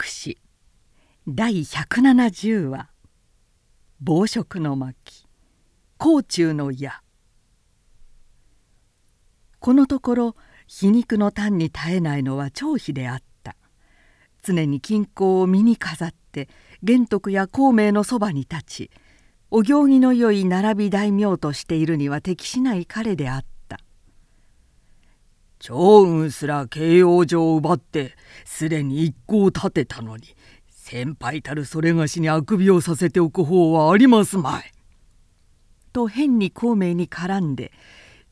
史第170話「暴食の巻。甲虫の矢」このところ皮肉の単に絶えないのは張飛であった。常に金庫を身に飾って玄徳や孔明のそばに立ちお行儀のよい並び大名としているには適しない彼であった。趙雲すら慶応城を奪ってすでに一行立てたのに先輩たるそれがしにあくびをさせておく方はありますまい。と変に孔明に絡んで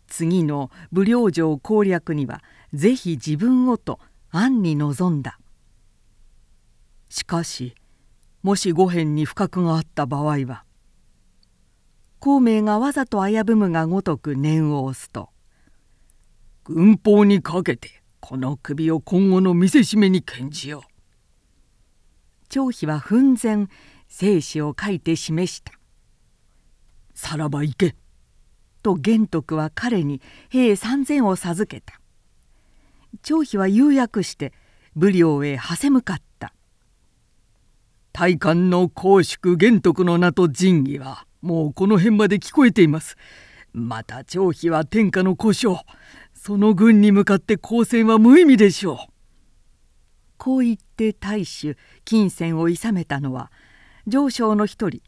次の武領城攻略には是非自分をと暗に望んだ。しかしもし五辺に不覚があった場合は孔明がわざと危ぶむがごとく念を押すと軍法にかけてこの首を今後の見せしめに献じよう。張飛は奮然生死を書いて示した。さらば行け。と玄徳は彼に兵三千を授けた。張飛は釉薬して武領へはせ向かった。大官の公祝玄徳の名と仁義はもうこの辺まで聞こえています。また張飛は天下の故障その軍に向かって抗戦は無意味でしょう。こう言って大衆金銭を諌めたのは上昇の一人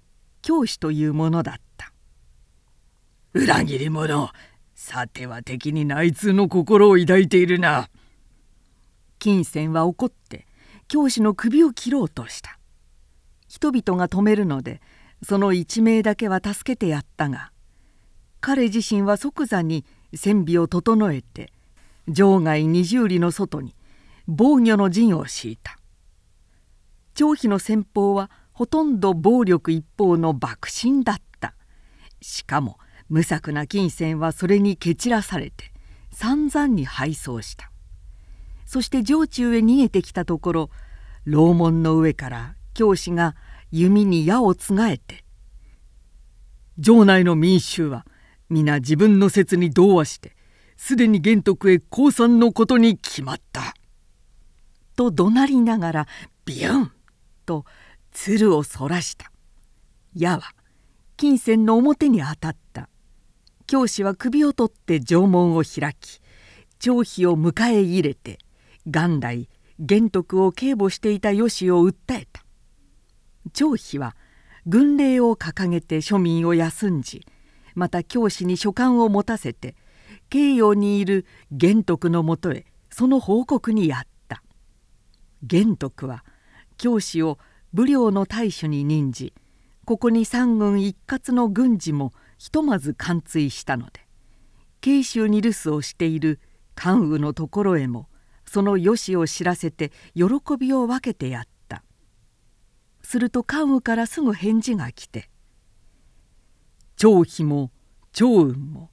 教師というものだった。裏切り者さては敵に内通の心を抱いているな。金銭は怒って教師の首を切ろうとした。人々が止めるのでその一命だけは助けてやったが彼自身は即座に船尾を整えて場外二十里の外に防御の陣を敷いた。張飛の戦法はほとんど暴力一方の幕臣だった。しかも無策な金銭はそれに蹴散らされて散々に敗走した。そして城中へ逃げてきたところ楼門の上から教師が弓に矢をつがえて城内の民衆は皆自分の説に同和してすでに玄徳へ降参のことに決まった」と怒鳴りながらビュン！と鶴をそらした。矢は金銭の表に当たった。教師は首を取って城門を開き張飛を迎え入れて元来玄徳を警護していた吉を訴えた。張飛は軍令を掲げて庶民を休んじまた教師に書簡を持たせて慶陽にいる玄徳のもとへその報告にやった。玄徳は教師を武領の大守に任じここに三軍一括の軍事もひとまず貫通したので慶州に留守をしている関羽のところへもその良しを知らせて喜びを分けてやった。すると関羽からすぐ返事が来て張飛も張雲も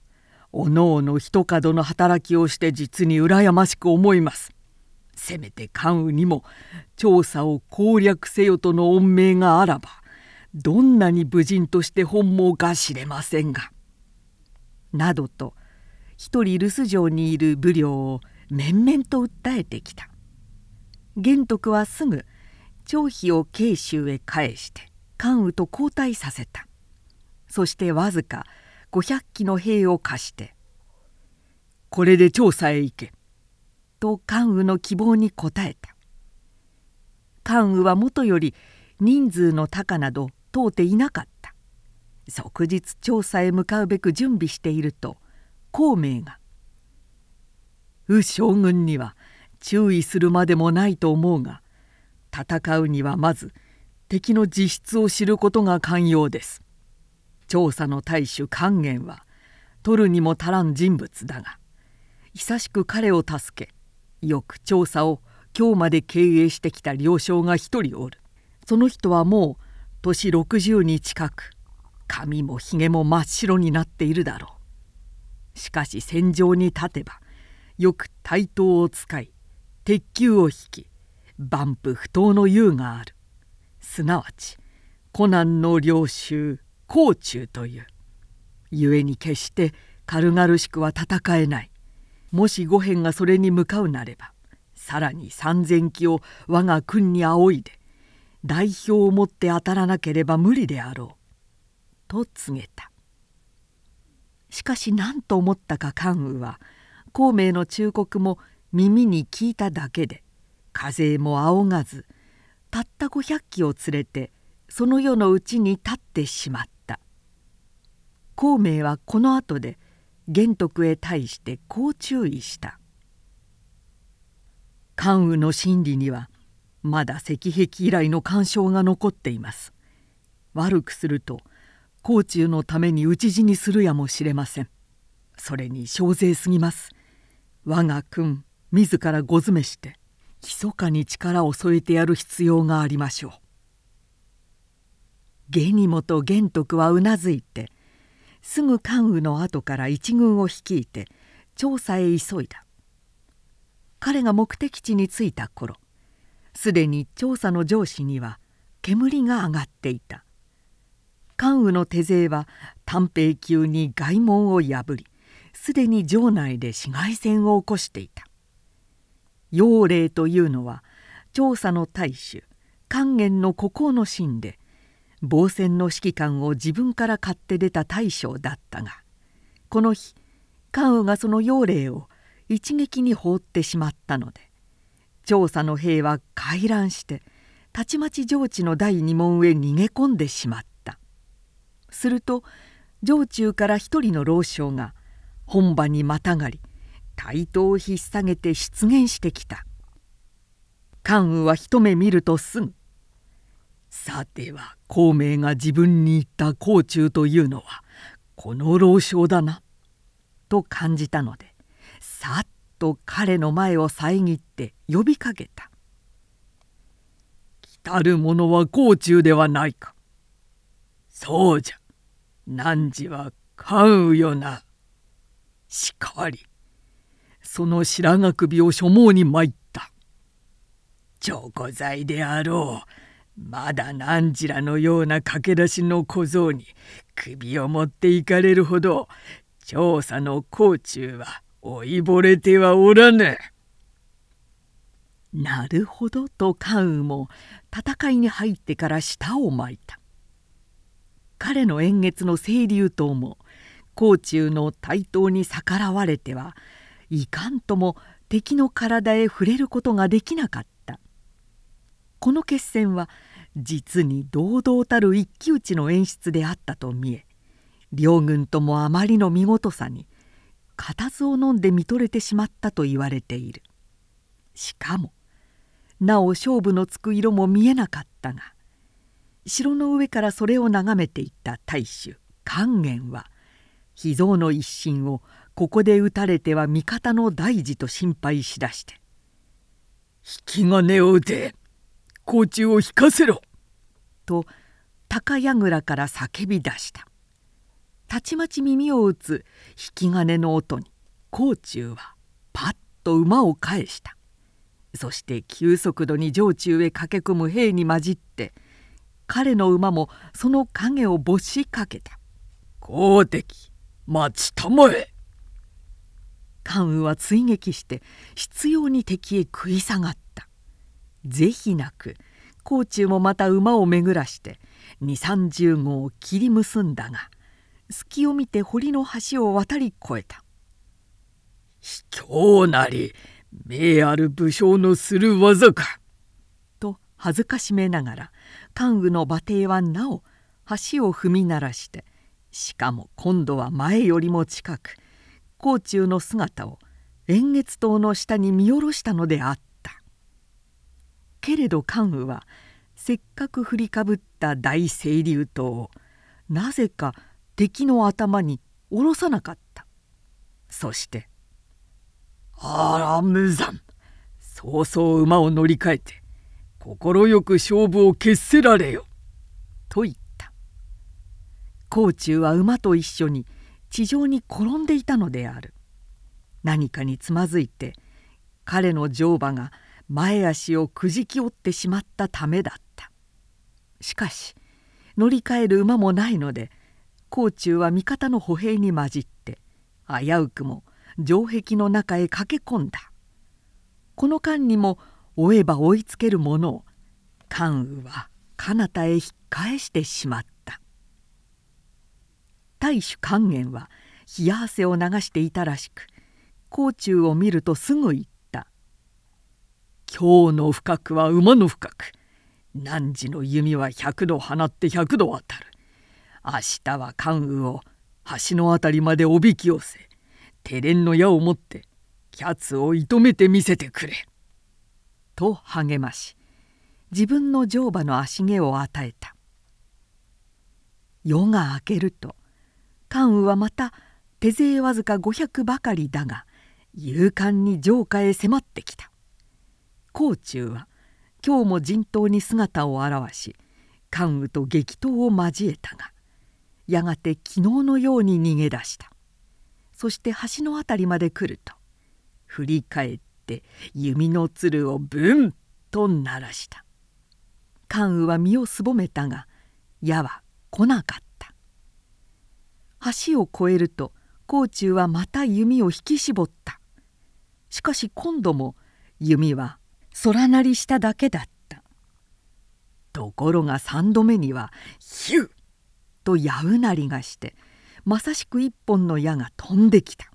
おのおの一角の働きをして実に羨ましく思います。せめて関羽にも調査を攻略せよとの恩命があらばどんなに武人として本望か知れませんが」などと一人留守城にいる武領を面々と訴えてきた。玄徳はすぐ張飛を慶州へ返して関羽と交代させた。そしてわずか500機の兵を貸して「これで調査へ行け」と関羽の希望に応えた。関羽はもとより人数の高など問うていなかった。即日調査へ向かうべく準備していると孔明が「右将軍には注意するまでもないと思うが戦うにはまず敵の実質を知ることが肝要です」調査の大主勸玄は取るにも足らん人物だが久しく彼を助けよく調査を今日まで経営してきた領将が一人おる。その人はもう年60に近く髪もひげも真っ白になっているだろう。しかし戦場に立てばよく対等を使い鉄球を引き万夫不当の優がある。すなわちコナンの領衆甲虫という故に決して軽々しくは戦えない。もし五辺がそれに向かうなればさらに3,000騎を我が軍に仰いで代表をもって当たらなければ無理であろう」と告げた。しかし何と思ったか関羽は孔明の忠告も耳に聞いただけで風も仰がずたった500騎を連れてその世のうちに立ってしまった。孔明はこの後で玄徳へ対してこう注意した。関羽の心理にはまだ石壁以来の干渉が残っています。悪くすると甲冑のために討ち死にするやもしれません。それに小勢すぎます。我が君自らご詰めして密かに力を添えてやる必要がありましょう。下にもと玄徳はうなずいてすぐ関羽の後から一軍を率いて調査へ急いだ。彼が目的地に着いた頃すでに調査の上司には煙が上がっていた。関羽の手勢は短兵級に外門を破りすでに城内で市街戦を起こしていた。妖霊というのは調査の大衆勸玄の孤高の臣で防戦の指揮官を自分から買って出た大将だったがこの日関羽がその妖霊を一撃に放ってしまったので調査の兵は回覧してたちまち上智の第二門へ逃げ込んでしまった。すると城中から一人の老将が本場にまたがり対等を引っ提げて出現してきた。関羽は一目見るとすぐ「さては孔明が自分に言った甲冑というのはこの老将だな」と感じたのでさっと彼の前を遮って呼びかけた「来たる者は甲冑ではないか」「そうじゃ。汝は関羽よな」しかり。その白髪首を所望に参った。長古罪であろう。まだ汝らのような駆け出しの小僧に首を持っていかれるほど調査の甲冑は老いぼれてはおらぬ。なるほどと関羽も戦いに入ってから舌を巻いた彼の円月の清流刀も甲冑の対等に逆らわれてはいかんとも敵の体へ触れることができなかったこの決戦は実に堂々たる一騎打ちの演出であったと見え両軍ともあまりの見事さに固唾を飲んで見とれてしまったと言われている。しかもなお勝負のつく色も見えなかったが城の上からそれを眺めていた大衆勸玄は秘蔵の一心をここで撃たれては味方の大事と心配しだして「引き金を撃て。甲冑を引かせろ!」と高櫓から叫び出したたちまち耳を打つ引き金の音に甲冑はパッと馬を返したそして急速度に城中へ駆け込む兵に混じって彼の馬もその影を没しかけた「公敵待ちたまえ!」関羽は追撃して執拗に敵へ食い下がった是非なく甲冑もまた馬を巡らして2 3 0号を切り結んだが隙を見て堀の橋を渡り越えた「卑怯なり名ある武将のする技か」と恥ずかしめながら関羽の馬蹄はなお橋を踏み鳴らしてしかも今度は前よりも近く甲冑の姿を円月島の下に見下ろしたのであった。けれど関羽はせっかく振りかぶった大清流刀をなぜか敵の頭に下ろさなかった。そして「あら無残そうそう馬を乗り換えて快く勝負を決せられよ」と言った。甲冑は馬と一緒に地上に転んでいたのである。何かにつまずいて彼の乗馬が前足をくじき折ってしまったためだった。しかし乗り換える馬もないので甲冑は味方の歩兵に混じって危うくも城壁の中へ駆け込んだ。この間にも追えば追いつけるものを関羽は彼方へ引っ返してしまった。大主勸玄は冷や汗を流していたらしく甲冑を見るとすぐ言った「今日の深くは馬の深く。汝の弓は百度放って百度当たる。明日は関羽を橋の辺りまでおびき寄せ。手練の矢を持ってキャツを射止めてみせてくれ」と励まし自分の乗馬の足毛を与えた。夜が明けると関羽はまた手勢わずか500ばかりだが勇敢に城下へ迫ってきた。甲冑は今日も陣頭に姿を現し関羽と激闘を交えたがやがて昨日のように逃げ出した。そして橋の辺りまで来ると振り返って弓の鶴をブンと鳴らした。関羽は身をすぼめたが矢は来なかった。橋を越えると甲冑はまた弓を引き絞った。しかし今度も弓は空なりしただけだった。ところが三度目にはヒュッと矢うなりがしてまさしく一本の矢が飛んできた。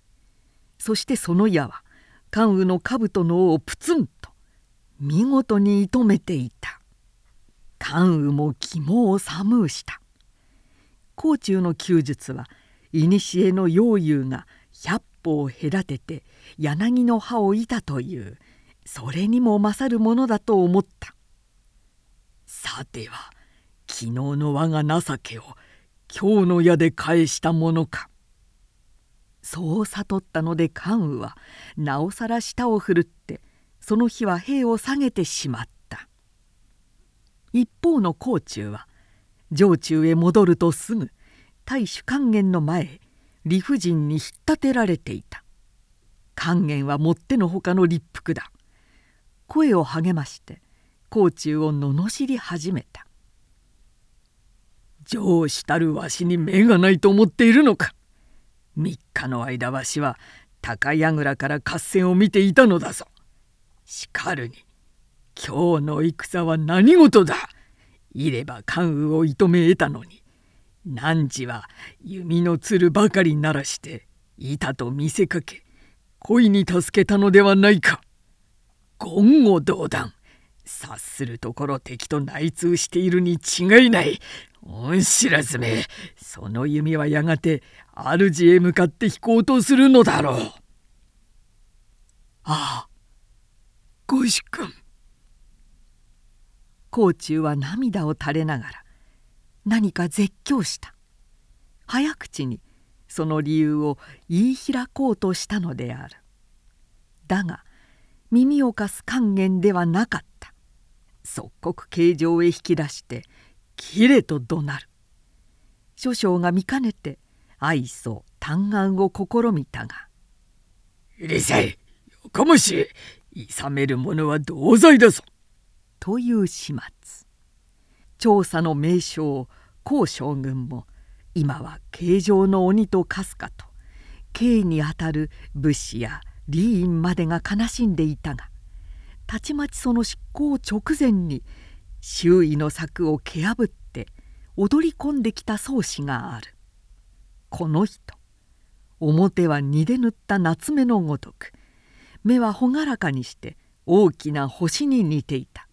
そしてその矢は関羽の兜の尾をプツンと見事に射止めていた。関羽も肝を寒うした。甲冑の弓術は古の妖優が百歩を隔てて柳の葉を射たというそれにも勝るものだと思った。さては昨日の我が情けを今日の矢で返したものか。そう悟ったので関羽はなおさら舌を振るってその日は兵を下げてしまった。一方の甲冑は城中へ戻るとすぐ大主勸玄の前へ理不尽に引っ立てられていた。勸玄はもってのほかの立腹だ。声を励まして甲冑を罵り始めた「上司たるわしに目がないと思っているのか。3日の間わしは高櫓から合戦を見ていたのだぞ。しかるに今日の戦は何事だ。いれば関羽を射止め得たのに。汝は弓の鶴ばかり鳴らしていたと見せかけ恋に助けたのではないか。言語道断。察するところ敵と内通しているに違いない。恩知らずめその弓はやがて主へ向かって引こうとするのだろう。ああご主君。甲冑は涙を垂れながら何か絶叫した。早口にその理由を言い開こうとしたのである。だが耳を貸す勸玄ではなかった。即刻形状へ引き出して「きれ」と怒鳴る。諸将が見かねて愛想嘆願を試みたが「うるさいよこもし諌める者は同罪だぞ」という始末。調査の名称孔将軍も今は形状の鬼と化すかと刑にあたる武士や李院までが悲しんでいたがたちまちその執行直前に周囲の策を蹴破って踊り込んできた宗師がある。この人表は荷で塗った夏目のごとく目は朗らかにして大きな星に似ていた。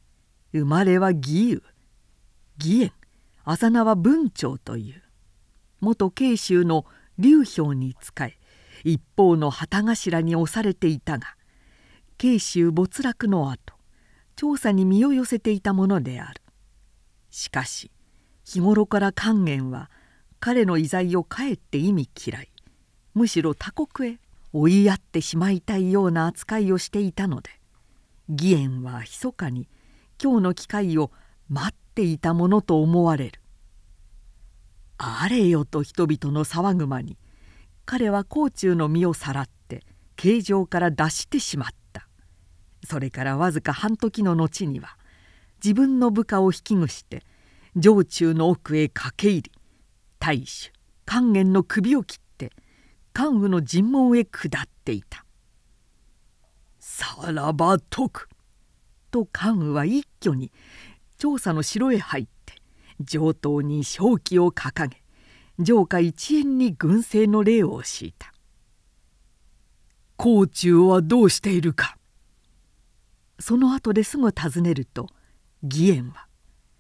生まれは義勇。義援あざ名は文鳥という。元慶州の劉氷に仕え一方の旗頭に押されていたが慶州没落の後調査に身を寄せていたものであるしかし日頃から勸玄は彼の遺罪をかえって意味嫌いむしろ他国へ追いやってしまいたいような扱いをしていたので義援は密かに今日の機会を待っていたものと思われる。あれよと人々の騒ぐ間に彼は甲冑の身をさらって形状から脱してしまった。それからわずか半時の後には自分の部下を引きぐして城中の奥へ駆け入り大主勸玄の首を切って関羽の尋問へ下っていた。さらば解く」と関羽は一挙に調査の城へ入って上等に正気を掲げ城下一円に軍政の礼を敷いた。甲冑はどうしているか。その後ですぐ尋ねると義援は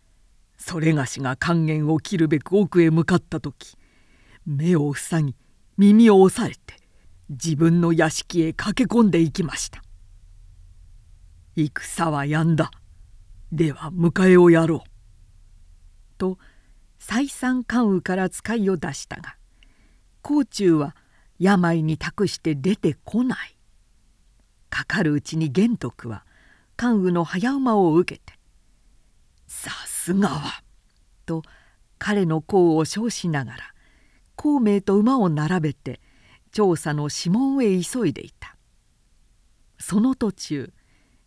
「それがしが勸玄を切るべく奥へ向かった時目を塞ぎ耳を押さえて自分の屋敷へ駆け込んでいきました」「戦はやんだ。では迎えをやろう」と再三関羽から使いを出したが甲冑は病に託して出てこない。かかるうちに玄徳は関羽の早馬を受けて「さすがは」と彼の功を称しながら孔明と馬を並べて調査の指紋へ急いでいた。その途中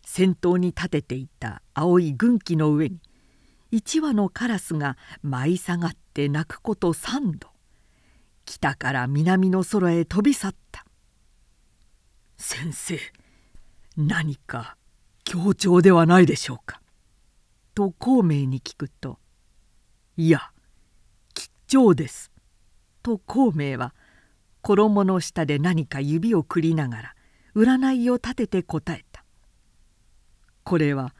先頭に立てていた青い軍旗の上に一羽のカラスが舞い下がって鳴くこと三度。北から南の空へ飛び去った「先生何か強調ではないでしょうか」と孔明に聞くと「いや吉兆です」と孔明は衣の下で何か指をくりながら占いを立てて答えた。これは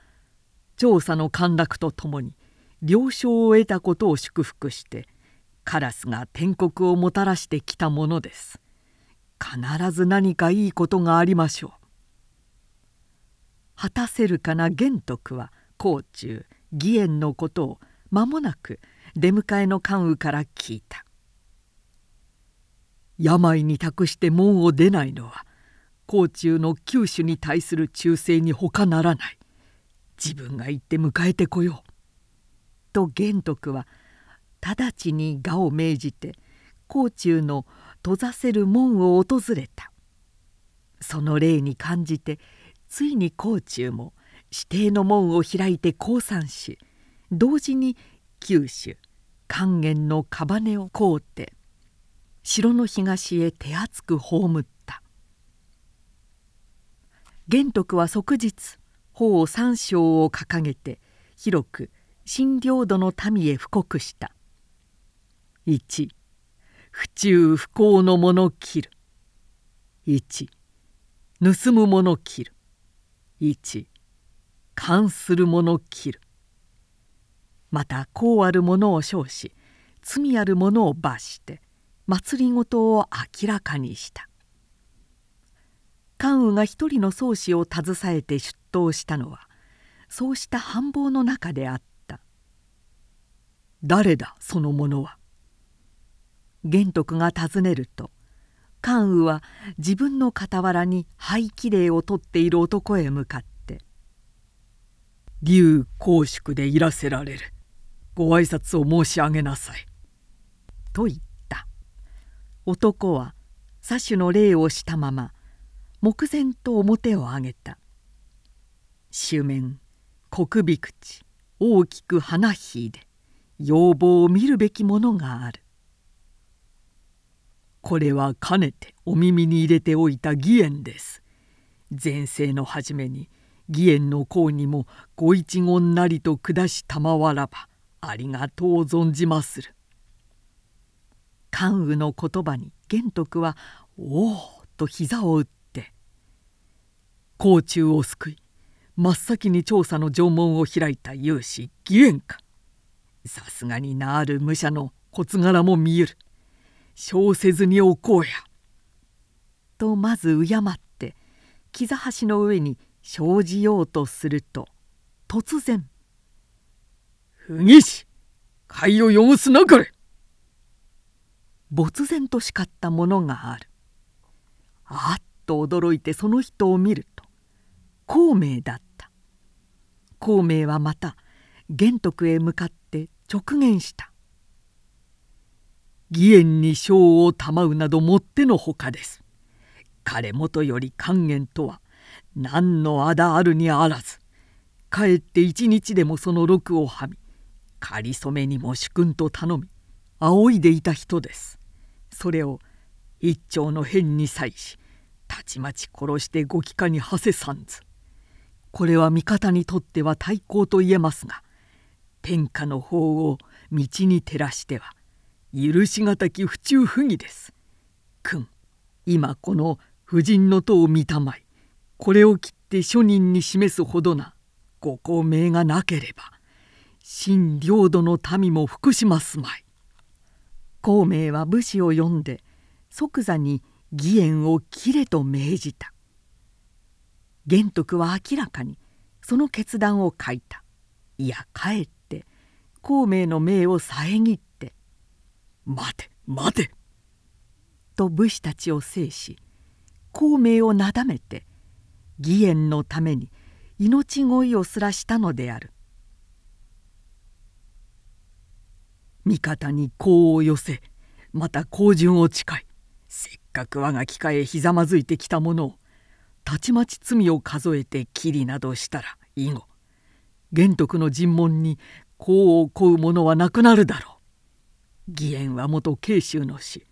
調査の陥落とともに了承を得たことを祝福してカラスが天国をもたらしてきたものです。必ず何かいいことがありましょう。果たせるかな玄徳は甲冑義援のことを間もなく出迎えの関羽から聞いた。病に託して門を出ないのは甲冑の九州に対する忠誠に他ならない。自分が行って迎えてこよう」と玄徳は直ちに我を命じて甲冑の閉ざせる門を訪れた。その礼に感じてついに甲冑も指定の門を開いて降参し同時に九州勸玄の屍を買うて城の東へ手厚く葬った。玄徳は即日法三章を掲げて広く新領土の民へ布告した。1不忠不幸の者切る。1盗む者切る。1勘する者切る。またこうある者を称し罪ある者を罰して政を明らかにした。関羽が一人の宗師を携えて出頭したのはそうした繁忙の中であった。誰だその者は。玄徳が尋ねると関羽は自分の傍らに廃棄令を取っている男へ向かって「竜公祝でいらせられる。ご挨拶を申し上げなさい」と言った。男は左手の礼をしたまま目前と表を上げた。周面小首口大きく花ひいで要望を見るべきものがあるこれはかねてお耳に入れておいた義援です。前世の初めに義援の功にもご一言なりと下したまわらばありがとう存じまする。関羽の言葉に玄徳は「おお!」と膝を打って「甲冑を救い真っ先に調査の縄文を開いた勇士義援かさすがになある武者の事柄も見える。小せずにおこうや」とまず敬って膝端の上に生じようとすると突然「不義士貝を汚すなかれ!」没然と叱ったものがあるあっと驚いてその人を見ると孔明だった孔明はまた玄徳へ向かって直言した義援に賞を賜うなどもってのほかです。彼もとより還元とは何のあだあるにあらずかえって一日でもその禄をはみかりそめにも主君と頼み仰いでいた人です。それを一丁の変に際したちまち殺してご帰化に馳せさんずこれは味方にとっては対抗と言えますが天下の方を道に照らしては許しがたき不忠不義です。君今この婦人の塔を見たまいこれを切って庶人に示すほどなご公明がなければ新領土の民も服しますまい。孔明は武士を呼んで即座に義援を切れと命じた玄徳は明らかにその決断を書いたいやかえって孔明の命を遮って「待て待て!」と武士たちを制し孔明をなだめて義援のために命乞いをすらしたのである味方に功を寄せまた高順を誓いせっかく我が機械へひざまずいてきた者をたちまち罪を数えてきりなどしたら以後玄徳の尋問に功を請う者はなくなるだろう。義援は元慶州の死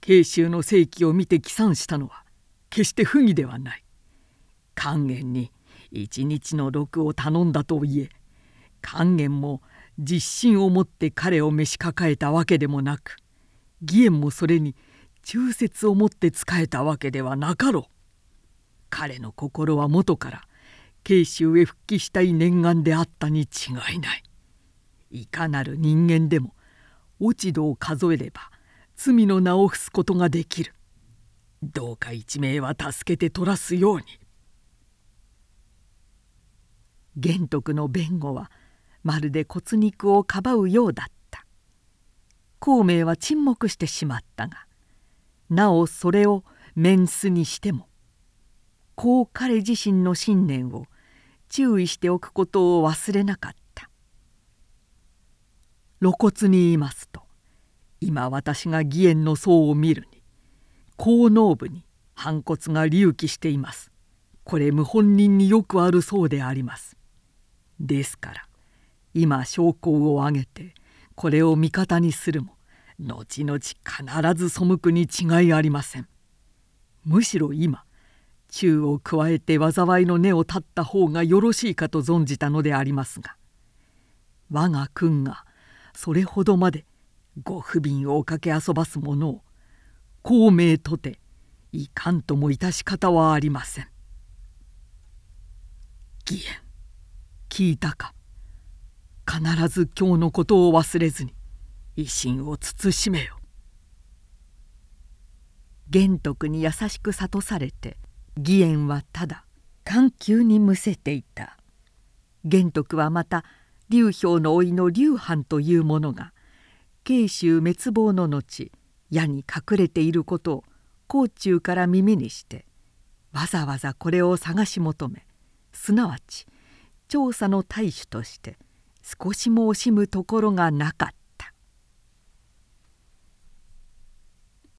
慶州の世紀を見て起算したのは決して不義ではない。勸玄に一日の禄を頼んだといえ勸玄も実心を持って彼を召し抱えたわけでもなく義援もそれに忠節を持って仕えたわけではなかろう。彼の心は元から慶州へ復帰したい念願であったに違いない。いかなる人間でも落ち度を数えれば罪の名を伏すことができる。どうか一命は助けて取らすように。玄徳の弁護はまるで骨肉をかばうようだった孔明は沈黙してしまったがなおそれを面すにしてもこう彼自身の信念を注意しておくことを忘れなかった。露骨に言いますと今私が義援の層を見るに後脳部に反骨が隆起しています。これ謀反人によくあるそうであります。ですから今証拠を挙げてこれを味方にするも後々必ず背くに違いありません。むしろ今宙を加えて災いの根を断った方がよろしいかと存じたのでありますが我が君がそれほどまでご不憫をかけ遊ばす者を孔明とていかんとも致し方はありません。義援聞いたか必ず今日のことを忘れずに威信を慎めよ。玄徳に優しく諭されて義援はただ緩急にむせていた玄徳はまた劉氷の甥の劉藩という者が慶州滅亡の後矢に隠れていることを甲冑から耳にしてわざわざこれを探し求めすなわち調査の大使として少しも惜しむところがなかった。